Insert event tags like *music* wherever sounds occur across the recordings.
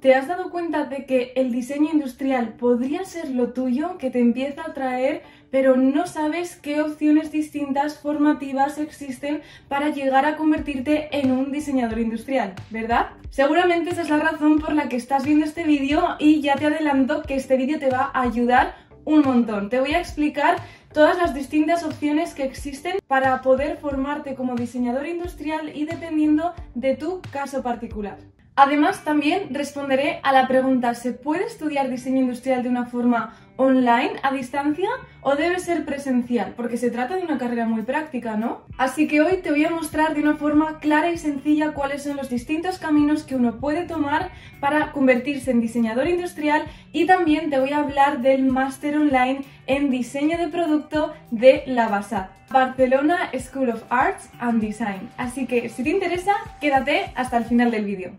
¿Te has dado cuenta de que el diseño industrial podría ser lo tuyo, que te empieza a atraer, pero no sabes qué opciones distintas formativas existen para llegar a convertirte en un diseñador industrial, ¿verdad? Seguramente esa es la razón por la que estás viendo este vídeo y ya te adelanto que este vídeo te va a ayudar un montón. Te voy a explicar todas las distintas opciones que existen para poder formarte como diseñador industrial y dependiendo de tu caso particular. Además, también responderé a la pregunta, ¿se puede estudiar diseño industrial de una forma online, a distancia, o debe ser presencial? Porque se trata de una carrera muy práctica, ¿no? Así que hoy te voy a mostrar de una forma clara y sencilla cuáles son los distintos caminos que uno puede tomar para convertirse en diseñador industrial y también te voy a hablar del máster online en diseño de producto de la BASAD. Barcelona School of Arts and Design. Así que si te interesa, quédate hasta el final del vídeo.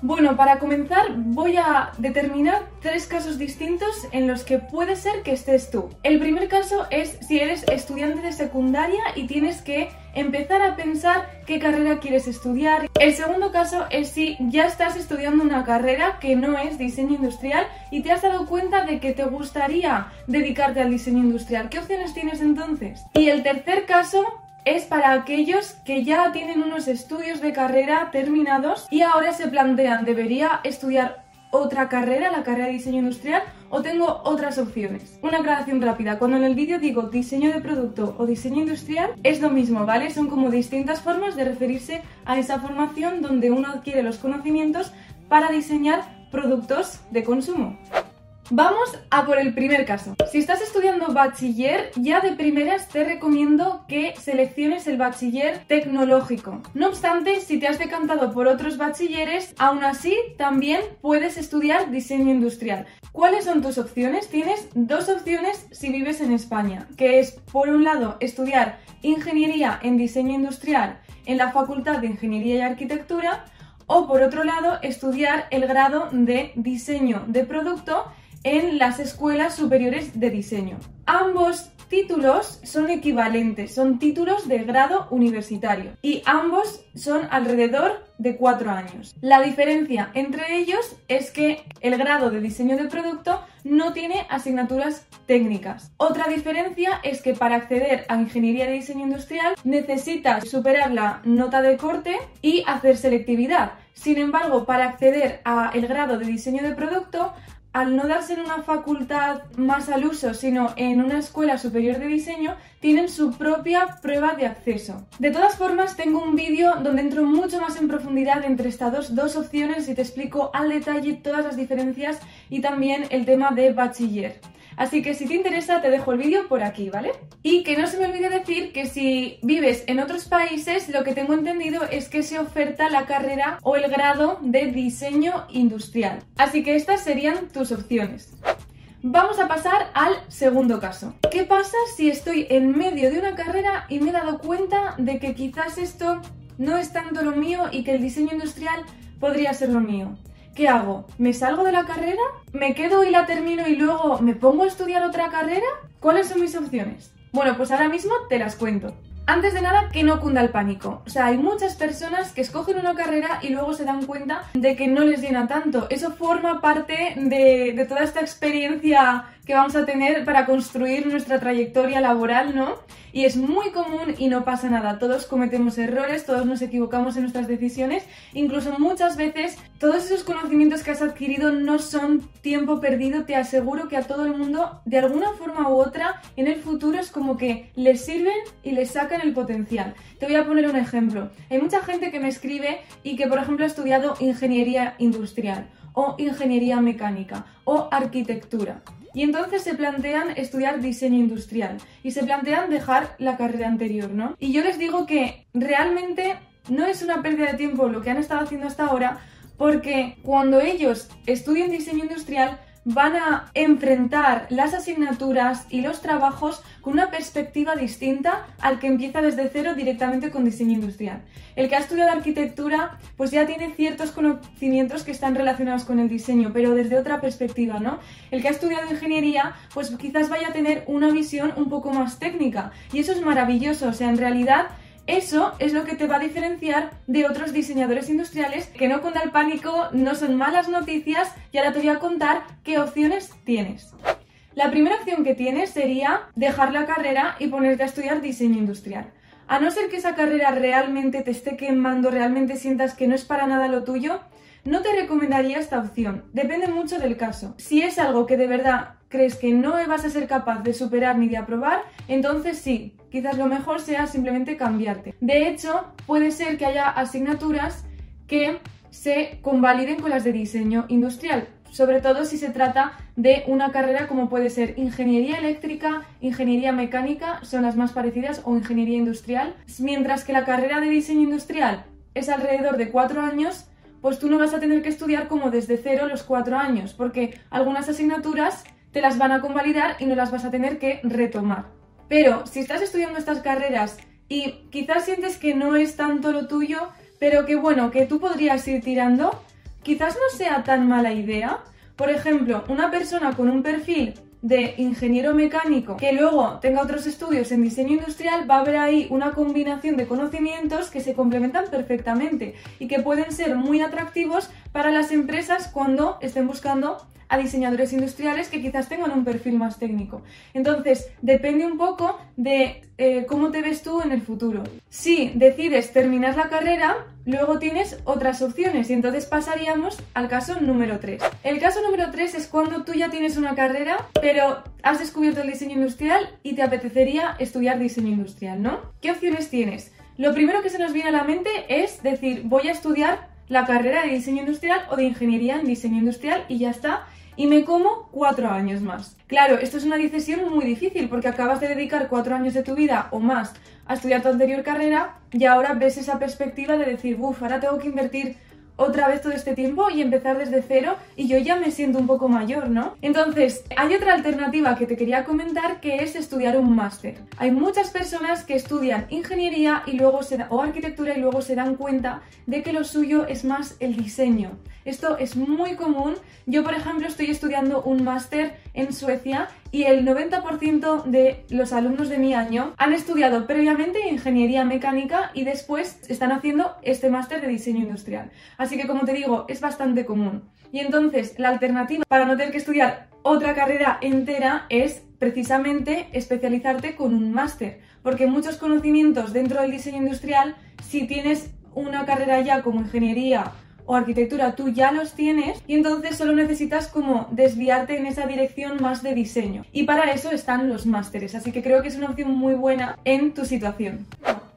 Bueno, para comenzar voy a determinar tres casos distintos en los que puede ser que estés tú. El primer caso es si eres estudiante de secundaria y tienes que empezar a pensar qué carrera quieres estudiar. El segundo caso es si ya estás estudiando una carrera que no es diseño industrial y te has dado cuenta de que te gustaría dedicarte al diseño industrial. ¿Qué opciones tienes entonces? Y el tercer caso es para aquellos que ya tienen unos estudios de carrera terminados y ahora se plantean, ¿debería estudiar otra carrera, la carrera de diseño industrial, o tengo otras opciones. Una aclaración rápida, cuando en el vídeo digo diseño de producto o diseño industrial, es lo mismo, ¿vale? Son como distintas formas de referirse a esa formación donde uno adquiere los conocimientos para diseñar productos de consumo. Vamos a por el primer caso. Si estás estudiando bachiller, ya de primeras te recomiendo que selecciones el bachiller tecnológico. No obstante, si te has decantado por otros bachilleres, aún así también puedes estudiar diseño industrial. ¿Cuáles son tus opciones? Tienes dos opciones si vives en España, que es por un lado estudiar ingeniería en diseño industrial en la Facultad de Ingeniería y Arquitectura o por otro lado estudiar el grado de diseño de producto en las escuelas superiores de diseño. Ambos títulos son equivalentes, son títulos de grado universitario y ambos son alrededor de cuatro años. La diferencia entre ellos es que el grado de diseño de producto no tiene asignaturas técnicas. Otra diferencia es que para acceder a ingeniería de diseño industrial necesitas superar la nota de corte y hacer selectividad. Sin embargo, para acceder al grado de diseño de producto al no darse en una facultad más al uso, sino en una escuela superior de diseño, tienen su propia prueba de acceso. De todas formas, tengo un vídeo donde entro mucho más en profundidad entre estas dos, opciones y te explico al detalle todas las diferencias y también el tema de bachiller. Así que si te interesa te dejo el vídeo por aquí, ¿vale? Y que no se me olvide decir que si vives en otros países, lo que tengo entendido es que se oferta la carrera o el grado de diseño industrial. Así que estas serían tus opciones. Vamos a pasar al segundo caso. ¿Qué pasa si estoy en medio de una carrera y me he dado cuenta de que quizás esto no es tanto lo mío y que el diseño industrial podría ser lo mío? ¿Qué hago? ¿Me salgo de la carrera? ¿Me quedo y la termino y luego me pongo a estudiar otra carrera? ¿Cuáles son mis opciones? Bueno, pues ahora mismo te las cuento. Antes de nada, que no cunda el pánico. O sea, hay muchas personas que escogen una carrera y luego se dan cuenta de que no les llena tanto. Eso forma parte de, de toda esta experiencia que vamos a tener para construir nuestra trayectoria laboral, ¿no? Y es muy común y no pasa nada. Todos cometemos errores, todos nos equivocamos en nuestras decisiones. Incluso muchas veces todos esos conocimientos que has adquirido no son tiempo perdido. Te aseguro que a todo el mundo, de alguna forma u otra, en el futuro es como que les sirven y les sacan el potencial. Te voy a poner un ejemplo. Hay mucha gente que me escribe y que, por ejemplo, ha estudiado ingeniería industrial o ingeniería mecánica o arquitectura. Y entonces se plantean estudiar diseño industrial y se plantean dejar la carrera anterior, ¿no? Y yo les digo que realmente no es una pérdida de tiempo lo que han estado haciendo hasta ahora, porque cuando ellos estudian diseño industrial van a enfrentar las asignaturas y los trabajos con una perspectiva distinta al que empieza desde cero directamente con diseño industrial. El que ha estudiado arquitectura pues ya tiene ciertos conocimientos que están relacionados con el diseño, pero desde otra perspectiva, ¿no? El que ha estudiado ingeniería pues quizás vaya a tener una visión un poco más técnica y eso es maravilloso, o sea, en realidad Eso es lo que te va a diferenciar de otros diseñadores industriales que no cunda el pánico, no son malas noticias y ahora te voy a contar qué opciones tienes. La primera opción que tienes sería dejar la carrera y ponerte a estudiar diseño industrial. A no ser que esa carrera realmente te esté quemando, realmente sientas que no es para nada lo tuyo, no te recomendaría esta opción. Depende mucho del caso. Si es algo que de verdad crees que no vas a ser capaz de superar ni de aprobar, entonces sí, quizás lo mejor sea simplemente cambiarte. De hecho, puede ser que haya asignaturas que se convaliden con las de diseño industrial sobre todo si se trata de una carrera como puede ser ingeniería eléctrica, ingeniería mecánica, son las más parecidas, o ingeniería industrial, mientras que la carrera de diseño industrial es alrededor de cuatro años, pues tú no vas a tener que estudiar como desde cero los cuatro años, porque algunas asignaturas te las van a convalidar y no las vas a tener que retomar. Pero si estás estudiando estas carreras y quizás sientes que no es tanto lo tuyo, pero que bueno, que tú podrías ir tirando, quizás no sea tan mala idea. Por ejemplo, una persona con un perfil de ingeniero mecánico que luego tenga otros estudios en diseño industrial, va a haber ahí una combinación de conocimientos que se complementan perfectamente y que pueden ser muy atractivos para las empresas cuando estén buscando a diseñadores industriales que quizás tengan un perfil más técnico. Entonces, depende un poco de eh, cómo te ves tú en el futuro. Si decides terminar la carrera, luego tienes otras opciones y entonces pasaríamos al caso número 3. El caso número 3 es cuando tú ya tienes una carrera, pero has descubierto el diseño industrial y te apetecería estudiar diseño industrial, ¿no? ¿Qué opciones tienes? Lo primero que se nos viene a la mente es decir, voy a estudiar la carrera de diseño industrial o de ingeniería en diseño industrial y ya está y me como cuatro años más. Claro, esto es una decisión muy difícil porque acabas de dedicar cuatro años de tu vida o más a estudiar tu anterior carrera y ahora ves esa perspectiva de decir, uff, ahora tengo que invertir otra vez todo este tiempo y empezar desde cero y yo ya me siento un poco mayor, ¿no? Entonces, hay otra alternativa que te quería comentar que es estudiar un máster. Hay muchas personas que estudian ingeniería y luego se o arquitectura y luego se dan cuenta de que lo suyo es más el diseño. Esto es muy común. Yo, por ejemplo, estoy estudiando un máster en Suecia y el 90% de los alumnos de mi año han estudiado previamente ingeniería mecánica y después están haciendo este máster de diseño industrial. Así que como te digo, es bastante común. Y entonces la alternativa para no tener que estudiar otra carrera entera es precisamente especializarte con un máster, porque muchos conocimientos dentro del diseño industrial, si tienes una carrera ya como ingeniería o arquitectura tú ya los tienes y entonces solo necesitas como desviarte en esa dirección más de diseño. Y para eso están los másteres, así que creo que es una opción muy buena en tu situación.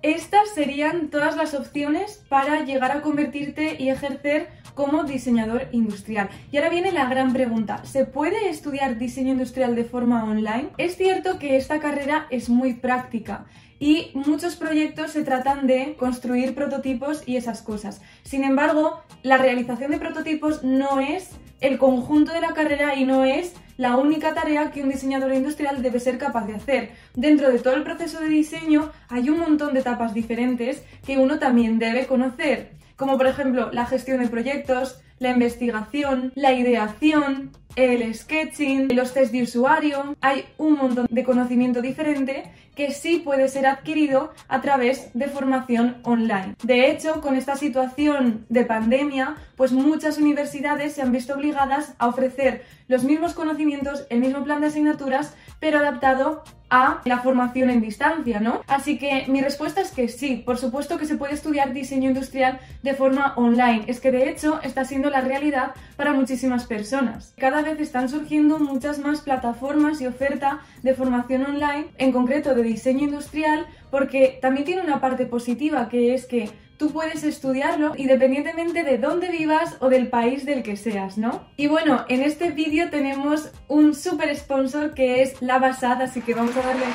Estas serían todas las opciones para llegar a convertirte y ejercer como diseñador industrial. Y ahora viene la gran pregunta, ¿se puede estudiar diseño industrial de forma online? Es cierto que esta carrera es muy práctica y muchos proyectos se tratan de construir prototipos y esas cosas. Sin embargo, la realización de prototipos no es el conjunto de la carrera y no es la única tarea que un diseñador industrial debe ser capaz de hacer. Dentro de todo el proceso de diseño hay un montón de etapas diferentes que uno también debe conocer, como por ejemplo la gestión de proyectos, la investigación, la ideación, el sketching, los test de usuario. Hay un montón de conocimiento diferente que sí puede ser adquirido a través de formación online. De hecho, con esta situación de pandemia, pues muchas universidades se han visto obligadas a ofrecer los mismos conocimientos, el mismo plan de asignaturas, pero adaptado a la formación en distancia, ¿no? Así que mi respuesta es que sí, por supuesto que se puede estudiar diseño industrial de forma online. Es que de hecho está siendo la realidad para muchísimas personas. Cada vez están surgiendo muchas más plataformas y oferta de formación online, en concreto de diseño industrial, porque también tiene una parte positiva que es que tú puedes estudiarlo independientemente de dónde vivas o del país del que seas, ¿no? Y bueno, en este vídeo tenemos un super sponsor que es La Basada, así que vamos a darle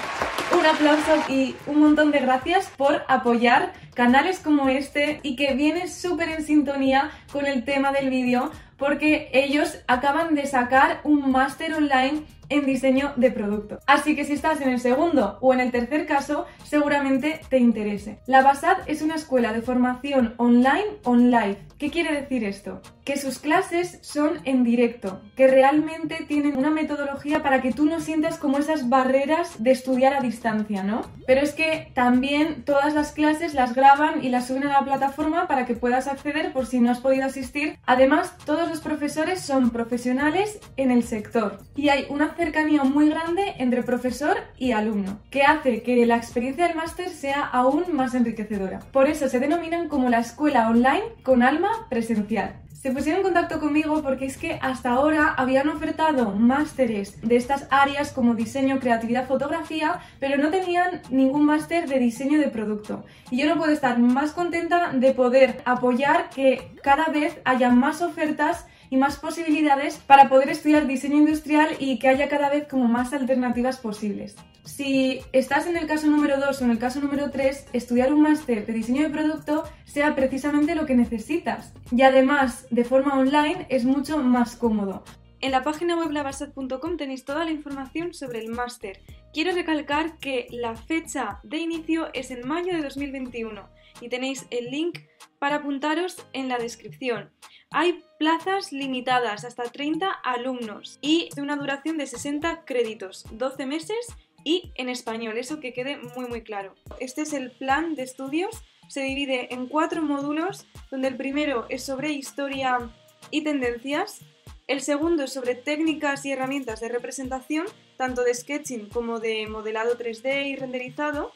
un aplauso y un montón de gracias por apoyar canales como este y que viene súper en sintonía con el tema del vídeo porque ellos acaban de sacar un máster online en diseño de producto. Así que si estás en el segundo o en el tercer caso, seguramente te interese. La Basad es una escuela de formación online online. ¿Qué quiere decir esto? Que sus clases son en directo, que realmente tienen una metodología para que tú no sientas como esas barreras de estudiar a distancia, ¿no? Pero es que también todas las clases las graban y las suben a la plataforma para que puedas acceder por si no has podido asistir. Además, todos los profesores son profesionales en el sector y hay una cercanía muy grande entre profesor y alumno, que hace que la experiencia del máster sea aún más enriquecedora. Por eso se denominan como la escuela online con alma presencial. Se pusieron en contacto conmigo porque es que hasta ahora habían ofertado másteres de estas áreas como diseño, creatividad, fotografía, pero no tenían ningún máster de diseño de producto. Y yo no puedo estar más contenta de poder apoyar que cada vez haya más ofertas y más posibilidades para poder estudiar diseño industrial y que haya cada vez como más alternativas posibles. Si estás en el caso número 2 o en el caso número 3, estudiar un máster de diseño de producto sea precisamente lo que necesitas. Y además, de forma online, es mucho más cómodo. En la página web lavasat.com tenéis toda la información sobre el máster. Quiero recalcar que la fecha de inicio es en mayo de 2021 y tenéis el link para apuntaros en la descripción. Hay plazas limitadas, hasta 30 alumnos y de una duración de 60 créditos, 12 meses y en español, eso que quede muy muy claro. Este es el plan de estudios, se divide en cuatro módulos, donde el primero es sobre historia y tendencias, el segundo es sobre técnicas y herramientas de representación, tanto de sketching como de modelado 3D y renderizado,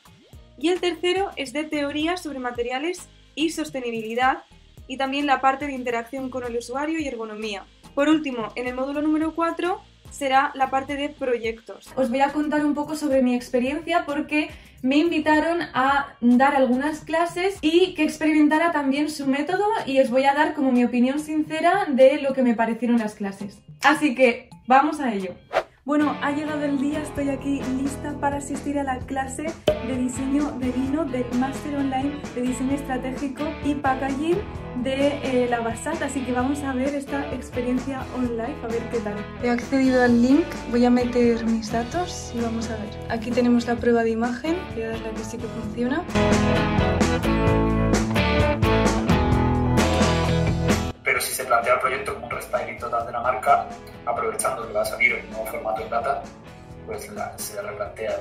y el tercero es de teoría sobre materiales y sostenibilidad, y también la parte de interacción con el usuario y ergonomía. Por último, en el módulo número 4 será la parte de proyectos. Os voy a contar un poco sobre mi experiencia porque me invitaron a dar algunas clases y que experimentara también su método y os voy a dar como mi opinión sincera de lo que me parecieron las clases. Así que vamos a ello. Bueno, ha llegado el día, estoy aquí lista para asistir a la clase de diseño de vino del Máster Online de Diseño Estratégico y Packaging de eh, la Basat, así que vamos a ver esta experiencia online, a ver qué tal. He accedido al link, voy a meter mis datos y vamos a ver. Aquí tenemos la prueba de imagen, voy a darle a que sí que funciona. Se plantea el proyecto como un restyling total de la marca, aprovechando que va a salir el nuevo formato en data, pues se replantea el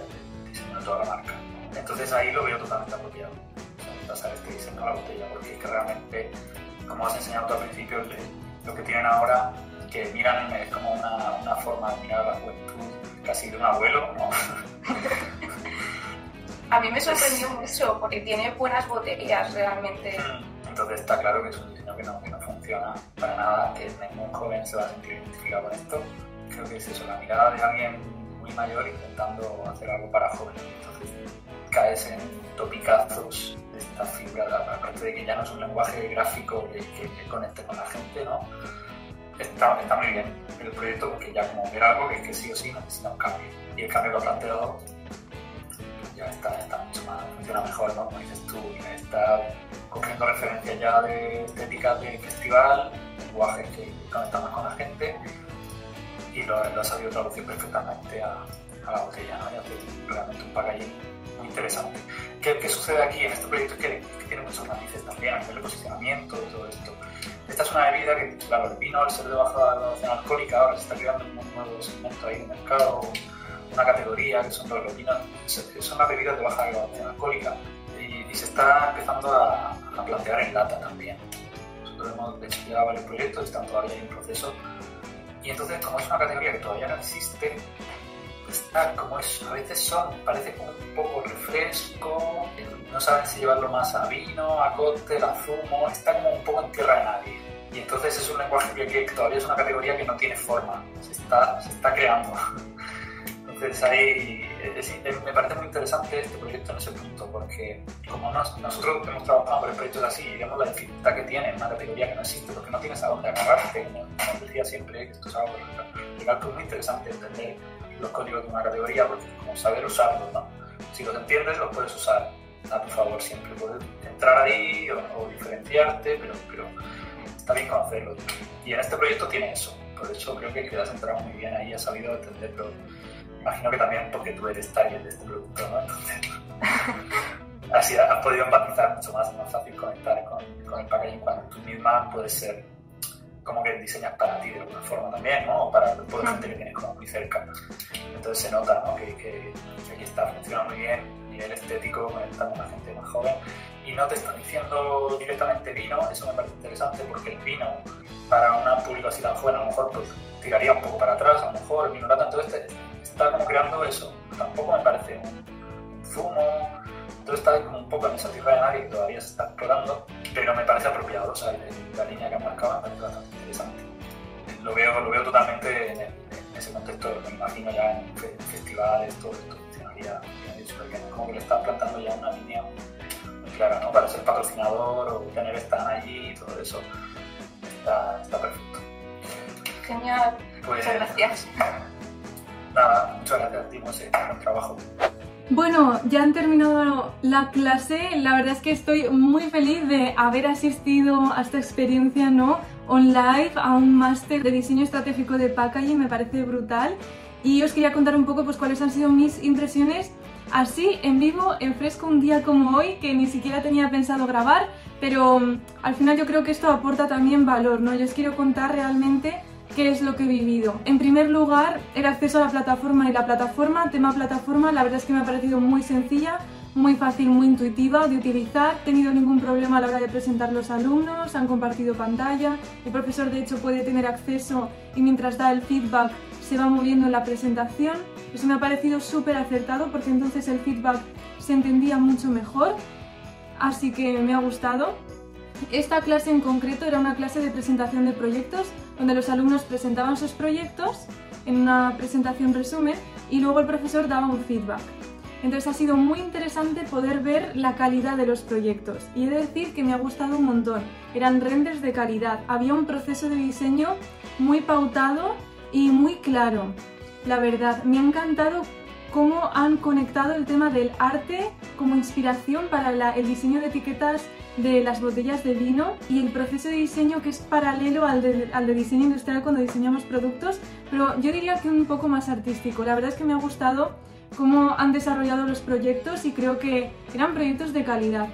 diseño de toda la marca. Entonces ahí lo veo totalmente apropiado, pasar este diseño a la botella, porque es que realmente, como has enseñado tú al principio, lo que tienen ahora, que miran es como una, una forma de mirar a la juventud casi de un abuelo, ¿no? *laughs* a mí me sorprendió mucho porque tiene buenas botellas realmente. Mm, entonces está claro que es un diseño que no, que no para nada, que ningún joven se va a sentir identificado con esto. Creo que es eso, la mirada de alguien muy mayor intentando hacer algo para jóvenes. Entonces caes en topicazos de esta fibra, aparte de que ya no es un lenguaje gráfico que, conecte con la gente, ¿no? Está, muy bien el proyecto porque ya como ver algo que, que sí o sí necesita un cambio. Y el cambio lo ha planteado ya está, está mucho más, funciona mejor, ¿no? Como dices tú, está cogiendo referencias ya de estéticas de festival, lenguajes que conectan más con la gente y lo, lo ha sabido traducir perfectamente a, a la botella, ¿no? Ya realmente un packaging muy interesante. ¿Qué, ¿Qué, sucede aquí en este proyecto? Es que, tiene muchos matices también a nivel de posicionamiento y todo esto. Esta es una bebida que, claro, el vino al ser de baja graduación alcohólica ahora se está creando un nuevo segmento ahí en el mercado una categoría que son los vinos, son las bebidas de baja graduación alcohólica y, se está empezando a, plantear en lata también. Nosotros hemos hecho ya varios proyectos, están todavía en proceso y entonces como es una categoría que todavía no existe, pues como es, a veces son, parece como un poco refresco, no saben si llevarlo más a vino, a cóctel, a zumo, está como un poco en tierra de nadie. Y entonces es un lenguaje que, que, todavía es una categoría que no tiene forma, se está, se está creando. *laughs* Entonces ahí me parece muy interesante este proyecto en ese punto, porque como nosotros hemos trabajado por proyectos así y vemos la dificultad que tiene en una categoría que no existe, porque no tienes a dónde agarrarte, como, decía siempre, esto es algo legal, es muy interesante entender los códigos de una categoría, porque como saber usarlos, ¿no? Si los entiendes, los puedes usar a tu favor siempre. Puedes entrar ahí o, diferenciarte, pero, pero está bien conocerlo. Y en este proyecto tiene eso, por eso creo que, has entrado muy bien ahí, has sabido entenderlo. Imagino que también porque tú eres target de este producto, ¿no? Entonces, *laughs* así has podido empatizar mucho más, más fácil conectar con, con el packaging cuando tú misma puedes ser como que diseñas para ti de alguna forma también, ¿no? O para el grupo de gente que tienes como muy cerca. Entonces se nota, ¿no? Que, que, que aquí está, funciona muy bien, nivel estético, conectando con la gente más joven. Y no te están diciendo directamente vino, eso me parece interesante porque el vino para una público así tan joven a lo mejor pues tiraría un poco para atrás, a lo mejor el vino lata, entonces te, está como creando eso. Tampoco me parece un zumo, entonces está como un poco en esa tierra de nadie que todavía se está explorando, pero me parece apropiado, o sea, la línea que han marcado me parece bastante interesante. Lo veo, lo veo totalmente en, el, en ese contexto, me imagino ya en festivales, todo esto funcionaría como que le están plantando ya una línea muy clara, ¿no? Para ser patrocinador o tener stand allí y todo eso. Está, está perfecto. Genial, Pues, muchas gracias. Trabajo. Bueno, ya han terminado la clase. La verdad es que estoy muy feliz de haber asistido a esta experiencia, ¿no? Online, a un máster de diseño estratégico de packaging, me parece brutal. Y os quería contar un poco pues cuáles han sido mis impresiones así en vivo, en fresco, un día como hoy, que ni siquiera tenía pensado grabar, pero mm, al final yo creo que esto aporta también valor, ¿no? Yo os quiero contar realmente qué es lo que he vivido. En primer lugar, el acceso a la plataforma y la plataforma, tema plataforma, la verdad es que me ha parecido muy sencilla, muy fácil, muy intuitiva de utilizar, he tenido ningún problema a la hora de presentar los alumnos, han compartido pantalla, el profesor de hecho puede tener acceso y mientras da el feedback se va moviendo en la presentación. Eso me ha parecido súper acertado porque entonces el feedback se entendía mucho mejor, así que me ha gustado. Esta clase en concreto era una clase de presentación de proyectos donde los alumnos presentaban sus proyectos en una presentación resumen y luego el profesor daba un feedback. Entonces ha sido muy interesante poder ver la calidad de los proyectos y he de decir que me ha gustado un montón. Eran renders de calidad, había un proceso de diseño muy pautado y muy claro. La verdad, me ha encantado cómo han conectado el tema del arte como inspiración para el diseño de etiquetas de las botellas de vino y el proceso de diseño que es paralelo al de, al de diseño industrial cuando diseñamos productos, pero yo diría que un poco más artístico. La verdad es que me ha gustado cómo han desarrollado los proyectos y creo que eran proyectos de calidad.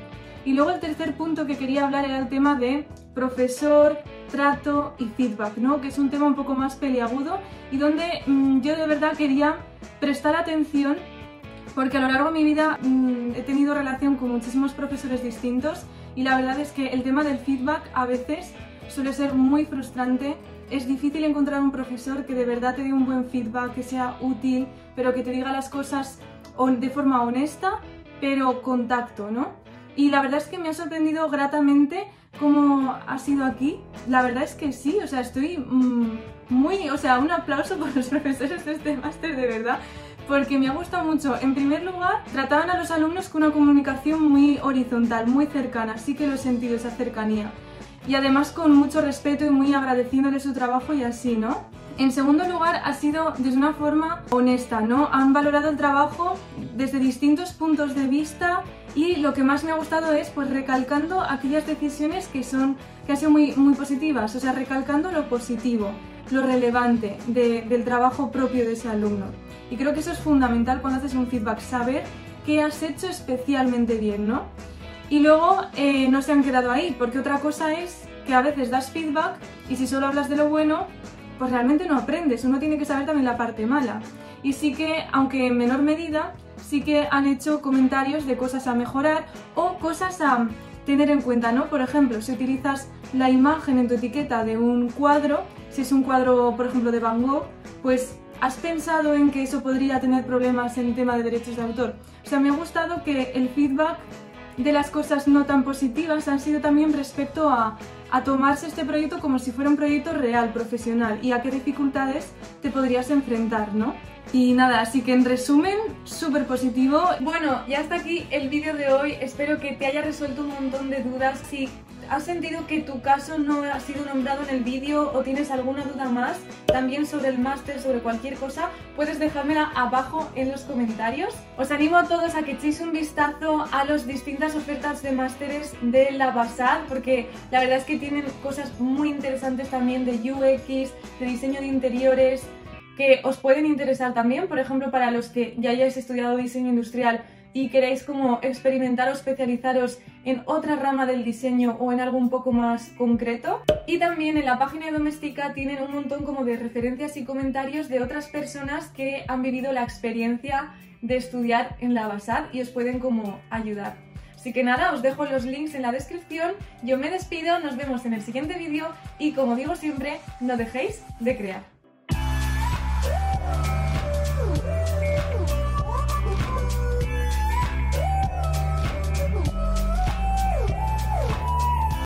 Y luego el tercer punto que quería hablar era el tema de profesor, trato y feedback, ¿no? que es un tema un poco más peliagudo y donde mm, yo de verdad quería prestar atención porque a lo largo de mi vida mm, he tenido relación con muchísimos profesores distintos y la verdad es que el tema del feedback a veces suele ser muy frustrante. Es difícil encontrar un profesor que de verdad te dé un buen feedback, que sea útil, pero que te diga las cosas de forma honesta, pero con tacto, ¿no? Y la verdad es que me ha sorprendido gratamente cómo ha sido aquí. La verdad es que sí, o sea, estoy mm, muy, o sea, un aplauso por los *laughs* profesores de este máster, de verdad porque me ha gustado mucho. En primer lugar, trataban a los alumnos con una comunicación muy horizontal, muy cercana, sí que lo he sentido esa cercanía. Y además con mucho respeto y muy agradeciéndole su trabajo y así, ¿no? En segundo lugar, ha sido desde una forma honesta, ¿no? Han valorado el trabajo desde distintos puntos de vista y lo que más me ha gustado es pues recalcando aquellas decisiones que son que han sido muy, muy positivas, o sea, recalcando lo positivo, lo relevante de- del trabajo propio de ese alumno. Y creo que eso es fundamental cuando haces un feedback, saber qué has hecho especialmente bien, ¿no? Y luego eh, no se han quedado ahí, porque otra cosa es que a veces das feedback y si solo hablas de lo bueno, pues realmente no aprendes, uno tiene que saber también la parte mala. Y sí que, aunque en menor medida, sí que han hecho comentarios de cosas a mejorar o cosas a tener en cuenta, ¿no? Por ejemplo, si utilizas la imagen en tu etiqueta de un cuadro, si es un cuadro, por ejemplo, de Van Gogh, pues ¿has pensado en que eso podría tener problemas en tema de derechos de autor? O sea, me ha gustado que el feedback de las cosas no tan positivas han sido también respecto a, a tomarse este proyecto como si fuera un proyecto real, profesional, y a qué dificultades te podrías enfrentar, ¿no? Y nada, así que en resumen, súper positivo. Bueno, ya hasta aquí el vídeo de hoy. Espero que te haya resuelto un montón de dudas. Si has sentido que tu caso no ha sido nombrado en el vídeo o tienes alguna duda más también sobre el máster, sobre cualquier cosa, puedes dejármela abajo en los comentarios. Os animo a todos a que echéis un vistazo a las distintas ofertas de másteres de la BASAD porque la verdad es que tienen cosas muy interesantes también de UX, de diseño de interiores, que os pueden interesar también, por ejemplo, para los que ya hayáis estudiado diseño industrial y queréis como experimentar o especializaros en otra rama del diseño o en algo un poco más concreto. Y también en la página Doméstica tienen un montón como de referencias y comentarios de otras personas que han vivido la experiencia de estudiar en la BASAD y os pueden como ayudar. Así que nada, os dejo los links en la descripción, yo me despido, nos vemos en el siguiente vídeo y como digo siempre, no dejéis de crear.